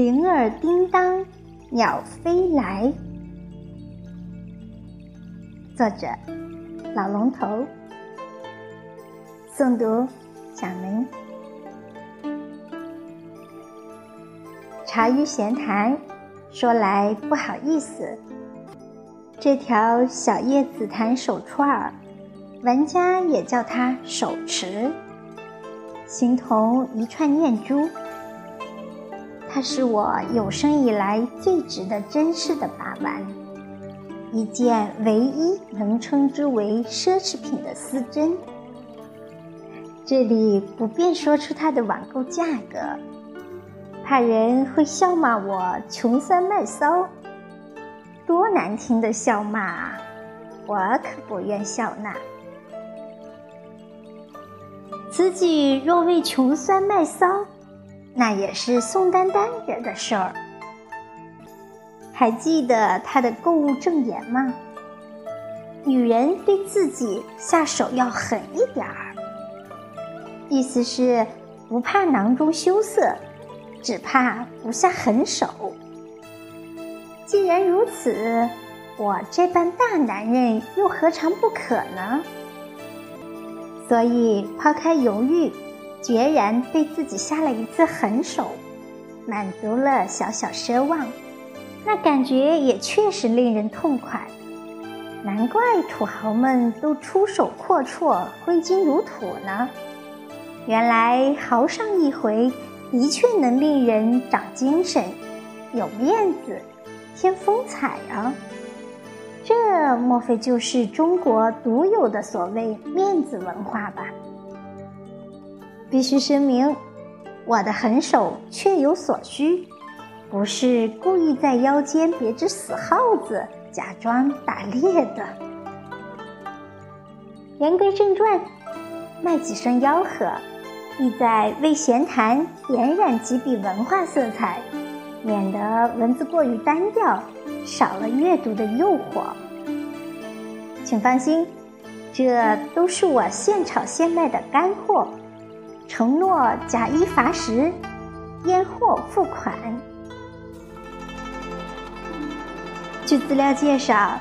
铃儿叮当，鸟飞来。作者：老龙头。诵读：小明。茶余闲谈，说来不好意思，这条小叶紫檀手串儿，玩家也叫它手持，形同一串念珠。它是我有生以来最值得珍视的把玩，一件唯一能称之为奢侈品的丝针。这里不便说出它的网购价格，怕人会笑骂我穷酸卖骚。多难听的笑骂啊！我可不愿笑纳。此举若为穷酸卖骚。那也是宋丹丹惹的事儿。还记得她的购物证言吗？女人对自己下手要狠一点儿，意思是不怕囊中羞涩，只怕不下狠手。既然如此，我这般大男人又何尝不可呢？所以抛开犹豫。决然对自己下了一次狠手，满足了小小奢望，那感觉也确实令人痛快。难怪土豪们都出手阔绰、挥金如土呢。原来豪上一回，的确能令人长精神、有面子、添风采啊！这莫非就是中国独有的所谓面子文化吧？必须声明，我的狠手确有所需，不是故意在腰间别只死耗子，假装打猎的。言归正传，卖几声吆喝，意在为闲谈点染几笔文化色彩，免得文字过于单调，少了阅读的诱惑。请放心，这都是我现炒现卖的干货。承诺假一罚十，验货付款。据资料介绍，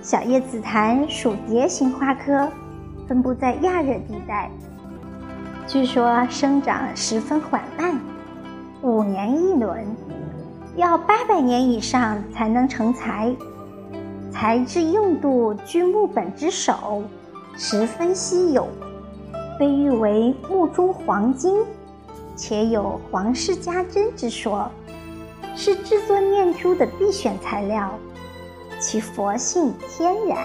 小叶紫檀属蝶形花科，分布在亚热地带。据说生长十分缓慢，五年一轮，要八百年以上才能成材。材质硬度居木本之首，十分稀有。被誉为木中黄金，且有皇室家珍之说，是制作念珠的必选材料，其佛性天然。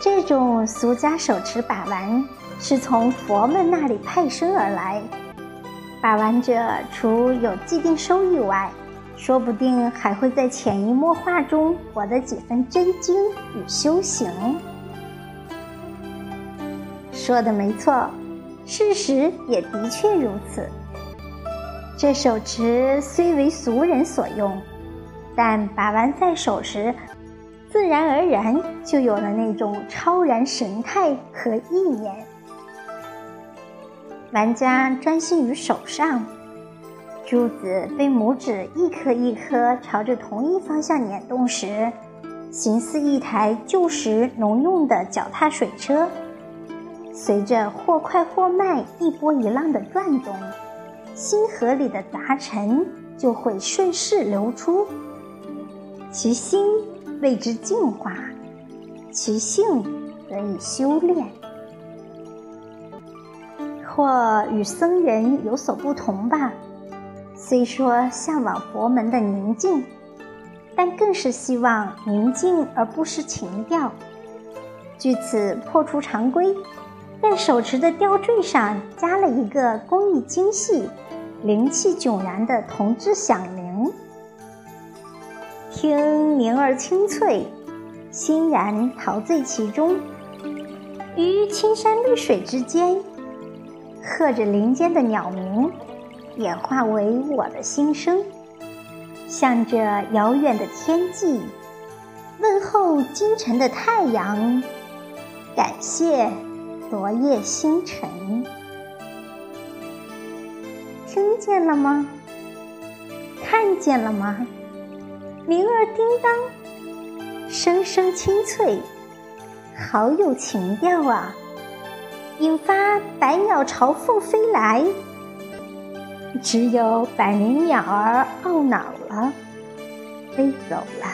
这种俗家手持把玩，是从佛们那里派生而来。把玩者除有既定收益外，说不定还会在潜移默化中获得几分真经与修行。说的没错，事实也的确如此。这手持虽为俗人所用，但把玩在手时，自然而然就有了那种超然神态和意念。玩家专心于手上，珠子被拇指一颗一颗朝着同一方向捻动时，形似一台旧时农用的脚踏水车。随着或快或慢、一波一浪的转动，心河里的杂尘就会顺势流出，其心为之净化，其性得以修炼。或与僧人有所不同吧，虽说向往佛门的宁静，但更是希望宁静而不失情调。据此破除常规。在手持的吊坠上加了一个工艺精细、灵气迥然的铜制响铃，听铃儿清脆，欣然陶醉其中。于青山绿水之间，和着林间的鸟鸣，演化为我的心声，向着遥远的天际问候今晨的太阳，感谢。昨夜星辰，听见了吗？看见了吗？铃儿叮当，声声清脆，好有情调啊！引发百鸟朝凤飞来，只有百灵鸟儿懊恼了，飞走了，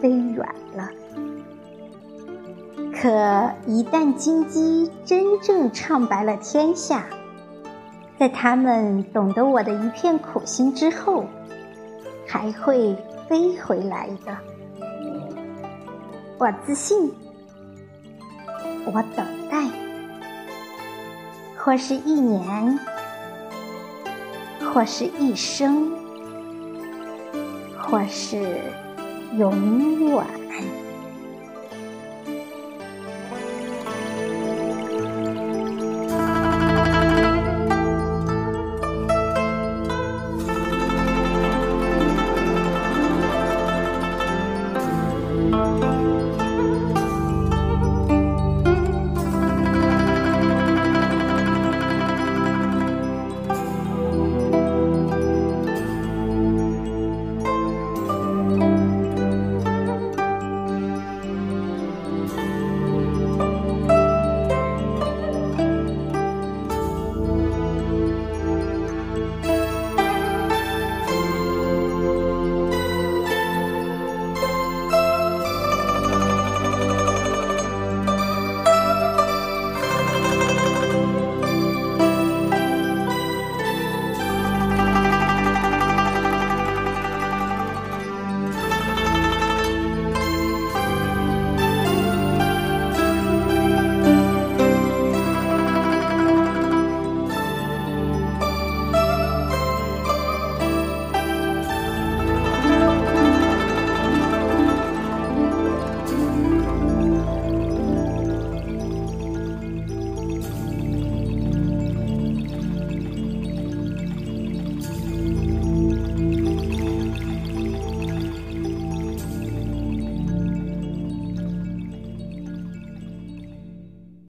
飞远了。可一旦金鸡真正唱白了天下，在他们懂得我的一片苦心之后，还会飞回来的。我自信，我等待，或是一年，或是一生，或是永远。